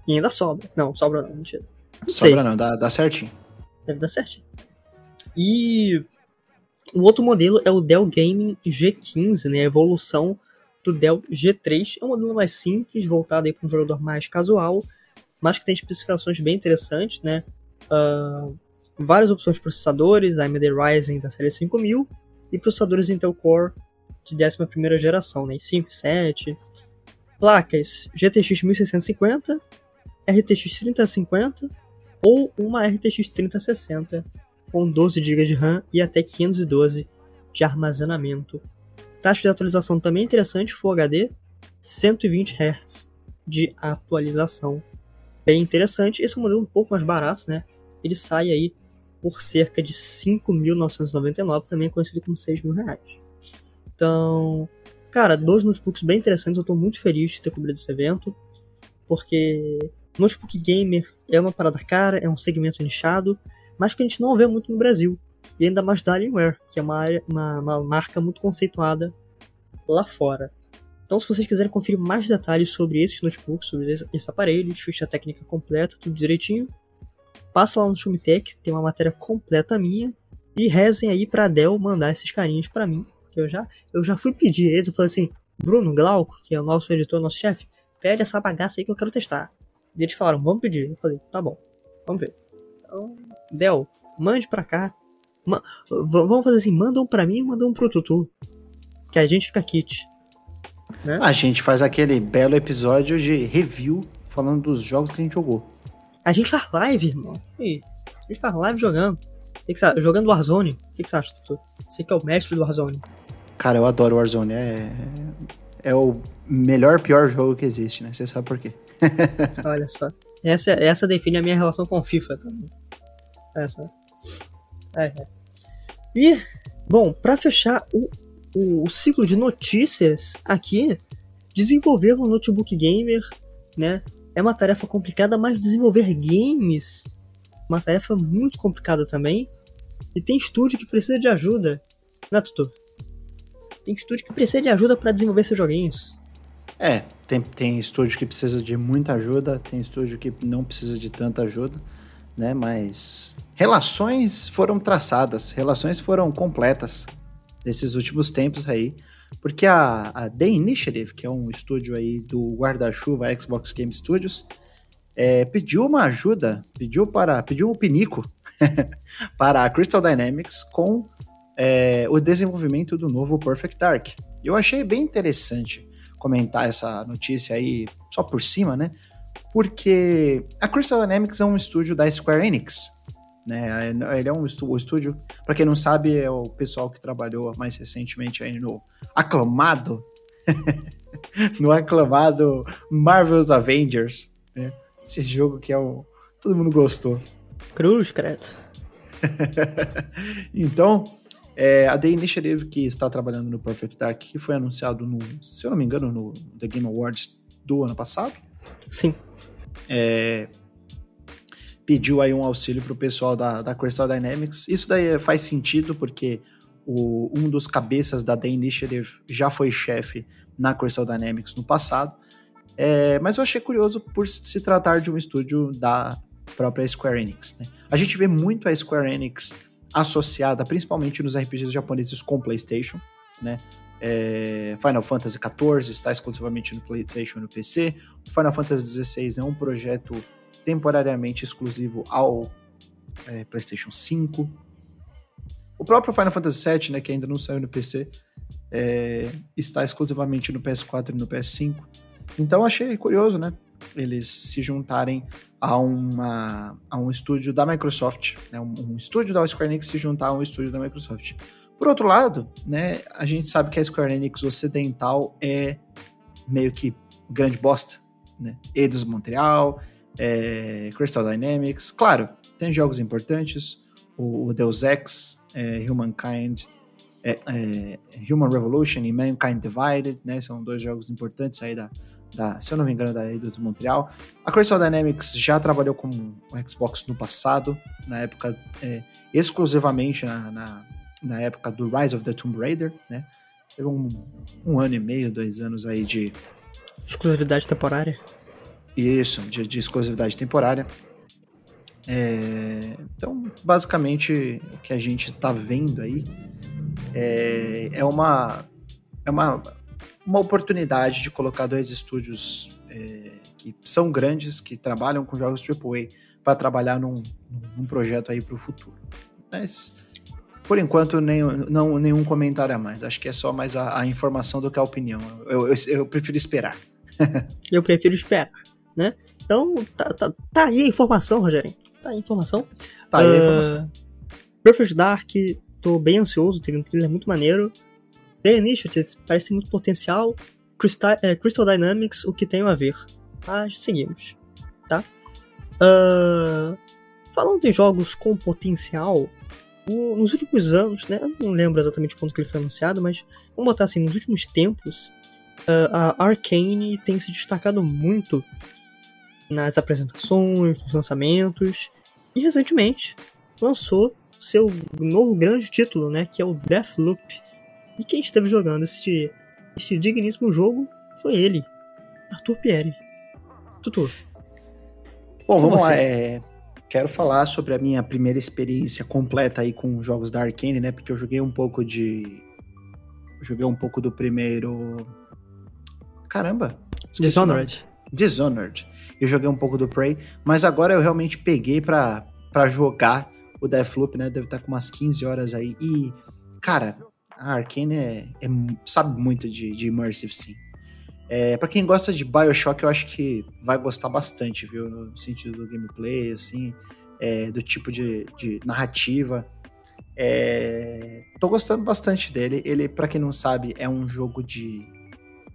E ainda sobra. Não, sobra não, mentira. Não sobra sei. não, dá, dá certinho. Deve dar certinho. E o outro modelo é o Dell Gaming G15, né, a evolução do Dell G3. É um modelo mais simples, voltado para um jogador mais casual, mas que tem especificações bem interessantes, né? Uh, várias opções de processadores, AMD Ryzen da série 5000 e processadores Intel Core de 11ª geração, né, 5 e 7. Placas GTX 1650, RTX 3050 ou uma RTX 3060 com 12 GB de RAM e até 512 de armazenamento. Taxa de atualização também interessante, Full HD, 120 Hz de atualização. Bem interessante, esse é um modelo um pouco mais barato, né? Ele sai aí por cerca de 5.999, também conhecido como 6 mil reais. Então, cara, dois notebooks bem interessantes, eu estou muito feliz de ter cobrido esse evento, porque notebook gamer é uma parada cara, é um segmento nichado, mas que a gente não vê muito no Brasil. E ainda mais da Alienware, que é uma, área, uma, uma marca muito conceituada lá fora. Então, se vocês quiserem conferir mais detalhes sobre esses notebooks, sobre esse, esse aparelho, ficha técnica completa, tudo direitinho, passa lá no Shumitech, tem uma matéria completa minha, e rezem aí pra Dell mandar esses carinhos para mim, que eu já, eu já fui pedir eles, eu falei assim, Bruno Glauco, que é o nosso editor, nosso chefe, pede essa bagaça aí que eu quero testar. E eles falaram, vamos pedir. Eu falei, tá bom. Vamos ver. Então, Del, mande pra cá. Ma vamos fazer assim, manda um pra mim e manda um pro Tutu. Que a gente fica kit. Né? A gente faz aquele belo episódio de review falando dos jogos que a gente jogou. A gente faz live, irmão. E a gente faz live jogando. Que que você, jogando Warzone. O que, que você acha, Tutu? Você que é o mestre do Warzone. Cara, eu adoro Warzone. É, é o melhor, pior jogo que existe, né? Você sabe por quê. Olha só. Essa, essa define a minha relação com FIFA também. Essa. É. E, bom, para fechar o, o, o, ciclo de notícias aqui, desenvolver um notebook gamer, né? É uma tarefa complicada, mas desenvolver games, uma tarefa muito complicada também. E tem estúdio que precisa de ajuda, né, Tutu? Tem estúdio que precisa de ajuda para desenvolver seus joguinhos. É, tem, tem estúdio que precisa de muita ajuda, tem estúdio que não precisa de tanta ajuda, né? Mas relações foram traçadas, relações foram completas nesses últimos tempos aí, porque a, a The Initiative, que é um estúdio aí do guarda-chuva Xbox Game Studios, é, pediu uma ajuda, pediu para, pediu um pinico para a Crystal Dynamics com é, o desenvolvimento do novo Perfect Dark. Eu achei bem interessante comentar essa notícia aí só por cima, né? Porque a Crystal Dynamics é um estúdio da Square Enix, né? Ele é um estúdio, para quem não sabe, é o pessoal que trabalhou mais recentemente aí no aclamado, no aclamado Marvel's Avengers, né? Esse jogo que é o todo mundo gostou. Cruz, credo. então, é, a The Initiative, que está trabalhando no Perfect Dark, que foi anunciado, no, se eu não me engano, no The Game Awards do ano passado. Sim. É, pediu aí um auxílio para o pessoal da, da Crystal Dynamics. Isso daí faz sentido, porque o, um dos cabeças da The Initiative já foi chefe na Crystal Dynamics no passado. É, mas eu achei curioso por se tratar de um estúdio da própria Square Enix. Né? A gente vê muito a Square Enix associada principalmente nos RPGs japoneses com PlayStation, né? É, Final Fantasy XIV está exclusivamente no PlayStation e no PC. O Final Fantasy XVI é um projeto temporariamente exclusivo ao é, PlayStation 5. O próprio Final Fantasy VII, né, que ainda não saiu no PC, é, está exclusivamente no PS4 e no PS5. Então achei curioso, né? Eles se juntarem a, uma, a um estúdio da Microsoft, né, um, um estúdio da Square Enix se juntar a um estúdio da Microsoft. Por outro lado, né, a gente sabe que a Square Enix ocidental é meio que grande bosta, né? Eidos Montreal, é, Crystal Dynamics, claro, tem jogos importantes, o, Deus Ex, é, Humankind, é, é, Human Revolution e Mankind Divided, né? São dois jogos importantes aí da, da, se eu não me engano, da Eidos Montreal. A Crystal Dynamics já trabalhou com o Xbox no passado, na época, é, exclusivamente na, na, na, época do Rise of the Tomb Raider, né? Teve um, um ano e meio, dois anos aí de... Exclusividade temporária? Isso, de, de exclusividade temporária. É, então, basicamente, o que a gente está vendo aí é, é uma é uma uma oportunidade de colocar dois estúdios é, que são grandes, que trabalham com jogos AAA, para trabalhar num, num projeto aí para o futuro. Mas, por enquanto, nem, não, nenhum comentário a mais. Acho que é só mais a, a informação do que a opinião. Eu, eu, eu prefiro esperar. eu prefiro esperar, né? Então, tá, tá, tá aí a informação, Rogério. Tá aí a informação. Tá aí a informação. Uh, Perfect Dark, tô bem ansioso, teve um trailer muito maneiro. The Initiative parece ter muito potencial. Crystal, é, Crystal Dynamics, o que tem a ver. Mas seguimos, tá? Uh, falando em jogos com potencial, o, nos últimos anos, né? Eu não lembro exatamente quando que ele foi anunciado, mas vamos botar assim, nos últimos tempos, uh, a Arcane tem se destacado muito nas apresentações, nos lançamentos, e recentemente lançou seu novo grande título, né? Que é o Deathloop e quem esteve jogando este, este digníssimo jogo foi ele, Arthur Pierre. Tutu. Bom, vamos lá. É, quero falar sobre a minha primeira experiência completa aí com jogos da Arkane, né? Porque eu joguei um pouco de. Joguei um pouco do primeiro. Caramba! Dishonored. Dishonored. Eu joguei um pouco do Prey, mas agora eu realmente peguei pra, pra jogar o Deathloop, né? Deve estar com umas 15 horas aí. E, cara, a Arkane é, é, sabe muito de, de Immersive Sim. É, para quem gosta de Bioshock, eu acho que vai gostar bastante, viu? No sentido do gameplay, assim, é, do tipo de, de narrativa. É, tô gostando bastante dele. Ele, para quem não sabe, é um jogo de,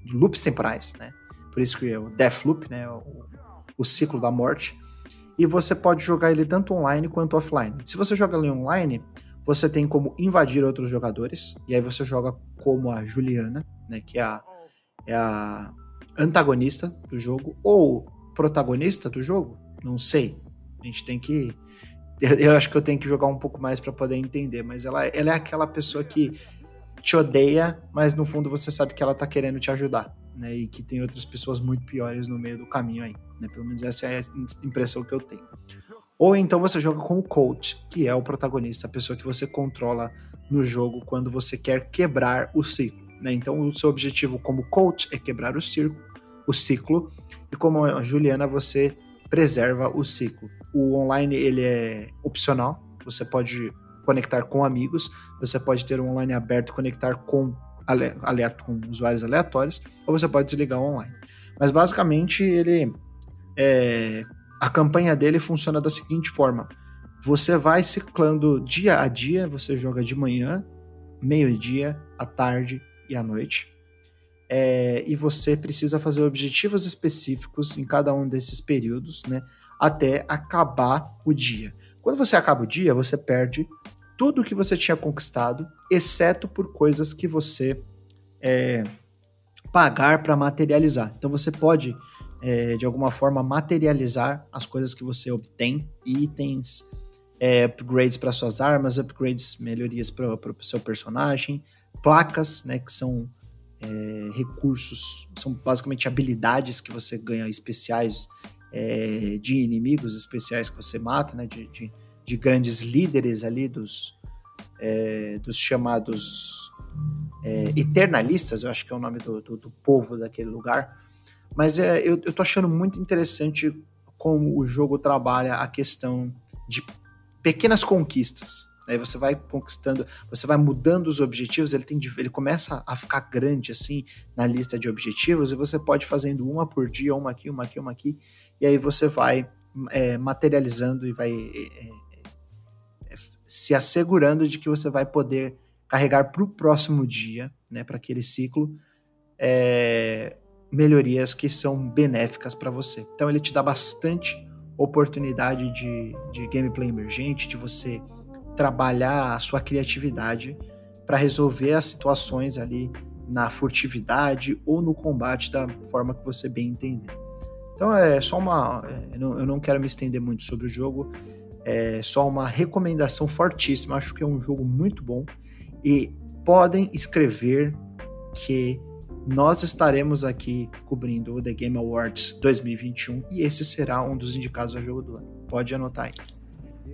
de, loops temporais, né? Por isso que é o Deathloop, né? O, o ciclo da morte. E você pode jogar ele tanto online quanto offline. Se você joga ele online, você tem como invadir outros jogadores. E aí você joga como a Juliana, né? Que é a é a antagonista do jogo ou protagonista do jogo? Não sei. A gente tem que. Eu, acho que eu tenho que jogar um pouco mais para poder entender, mas ela, ela é aquela pessoa que te odeia, mas no fundo você sabe que ela tá querendo te ajudar, né? E que tem outras pessoas muito piores no meio do caminho aí, né? Pelo menos essa é a impressão que eu tenho. Ou então você joga com o coach, que é o protagonista, a pessoa que você controla no jogo quando você quer quebrar o ciclo. Né? Então, o seu objetivo como coach é quebrar o, circo, o ciclo, e como a Juliana, você preserva o ciclo. O online ele é opcional, você pode conectar com amigos, você pode ter um online aberto conectar com, aleato, com usuários aleatórios, ou você pode desligar o online. Mas basicamente ele é, a campanha dele funciona da seguinte forma: você vai ciclando dia a dia, você joga de manhã, meio-dia, à tarde e à noite. É, e você precisa fazer objetivos específicos em cada um desses períodos, né? Até acabar o dia. Quando você acaba o dia, você perde tudo que você tinha conquistado, exceto por coisas que você é, pagar para materializar. Então você pode, é, de alguma forma, materializar as coisas que você obtém, itens, é, upgrades para suas armas, upgrades, melhorias para o seu personagem, placas, né, que são é, recursos, são basicamente habilidades que você ganha especiais é, de inimigos especiais que você mata, né, de, de, de grandes líderes ali dos, é, dos chamados é, eternalistas, eu acho que é o nome do, do, do povo daquele lugar. Mas é, eu, eu tô achando muito interessante como o jogo trabalha a questão de pequenas conquistas. Aí você vai conquistando, você vai mudando os objetivos, ele, tem, ele começa a ficar grande assim na lista de objetivos, e você pode fazendo uma por dia, uma aqui, uma aqui, uma aqui, e aí você vai é, materializando e vai é, é, se assegurando de que você vai poder carregar para o próximo dia, né, para aquele ciclo, é, melhorias que são benéficas para você. Então ele te dá bastante oportunidade de, de gameplay emergente, de você trabalhar a sua criatividade para resolver as situações ali na furtividade ou no combate da forma que você bem entender. Então é só uma. É, eu não quero me estender muito sobre o jogo, é só uma recomendação fortíssima. Acho que é um jogo muito bom e podem escrever que nós estaremos aqui cobrindo o The Game Awards 2021 e esse será um dos indicados a jogo do ano. Pode anotar aí.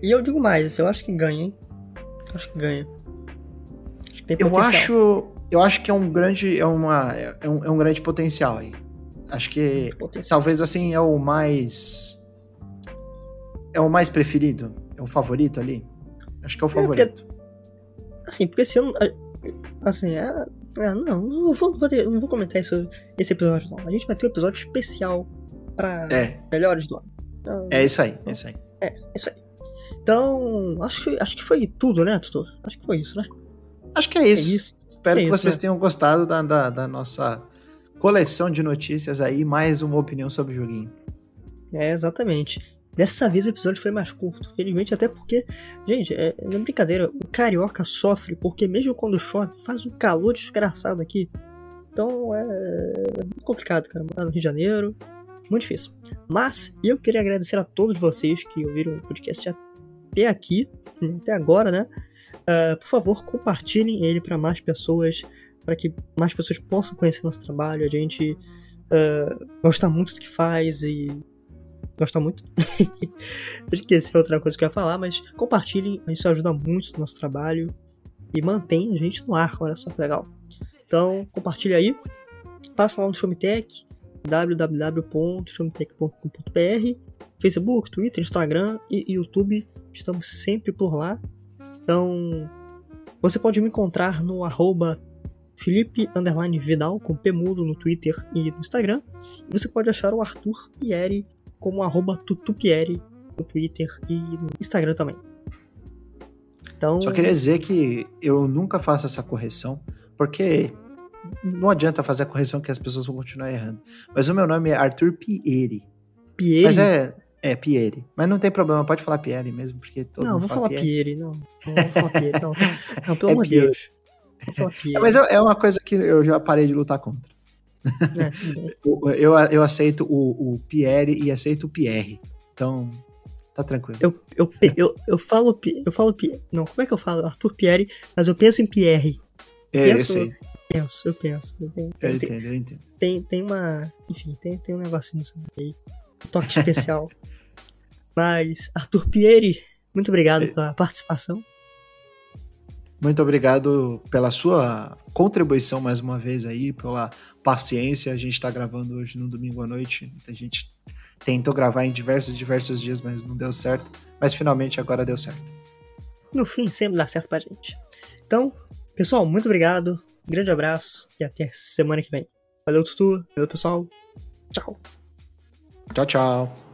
E eu digo mais, eu acho que ganha, hein? Acho que ganha. Acho que eu acho, eu acho que é um grande, é uma, é um, é um grande potencial aí. Acho que talvez assim é o mais, é o mais preferido, é o favorito ali. Acho que é o favorito. É porque, assim, porque se eu, assim, é, é, não, não vou, não vou comentar isso, esse episódio não. A gente vai ter um episódio especial para é. melhores do ano. Então, é isso aí, é isso aí. É, é isso aí. Então, acho que, acho que foi tudo, né, Tutor? Acho que foi isso, né? Acho que é isso. É isso. Espero é que isso, vocês né? tenham gostado da, da, da, nossa coleção de notícias aí, mais uma opinião sobre o joguinho. É, exatamente. Dessa vez o episódio foi mais curto, felizmente, até porque, gente, é, é brincadeira, o carioca sofre, porque mesmo quando chove, faz um calor desgraçado aqui. Então é, é complicado, cara. Morar no Rio de Janeiro, muito difícil. Mas eu queria agradecer a todos vocês que ouviram o podcast até até aqui, até agora, né? Uh, por favor, compartilhem ele para mais pessoas, para que mais pessoas possam conhecer nosso trabalho. A gente uh, gosta muito do que faz e gosta muito. Esqueci outra coisa que eu ia falar, mas compartilhem, isso ajuda muito no nosso trabalho e mantém a gente no ar, olha só que legal. Então, compartilhe aí, passa lá no Showmetech, www.showmetech.com.br, Facebook, Twitter, Instagram e YouTube. Estamos sempre por lá. Então, você pode me encontrar no arroba Felipe Vidal, com P mudo no Twitter e no Instagram. E você pode achar o Arthur Pieri como arroba Tutupieri no Twitter e no Instagram também. Então... Só queria dizer que eu nunca faço essa correção, porque não adianta fazer a correção que as pessoas vão continuar errando. Mas o meu nome é Arthur Pieri. Pieri? Mas é, é, Pieri. Mas não tem problema, pode falar Pieri mesmo, porque todo não, vou fala falar Pieri. Pieri. Não, não vou falar Pieri, não. Não, pelo é amor de Deus. Pieri. Mas é, é uma coisa que eu já parei de lutar contra. É, eu, eu, aceito o, o Pieri e aceito o Pierre. Então, tá tranquilo. Eu, eu, eu, eu falo eu falo Não, como é que eu falo? Arthur Pieri, mas eu penso em Pierre. É, penso, eu sei. Penso, eu penso. Eu, tenho, eu entendo, eu entendo. Tem, tem uma. Enfim, tem, tem um negocinho nisso aí. Um toque especial. Mas, Arthur Pieri, muito obrigado é. pela participação. Muito obrigado pela sua contribuição mais uma vez aí, pela paciência. A gente está gravando hoje no domingo à noite. A gente tentou gravar em diversos, diversos dias, mas não deu certo. Mas finalmente agora deu certo. No fim, sempre dá certo pra gente. Então, pessoal, muito obrigado. Grande abraço e até semana que vem. Valeu, Tutu. Valeu, pessoal. Tchau. Tchau, tchau.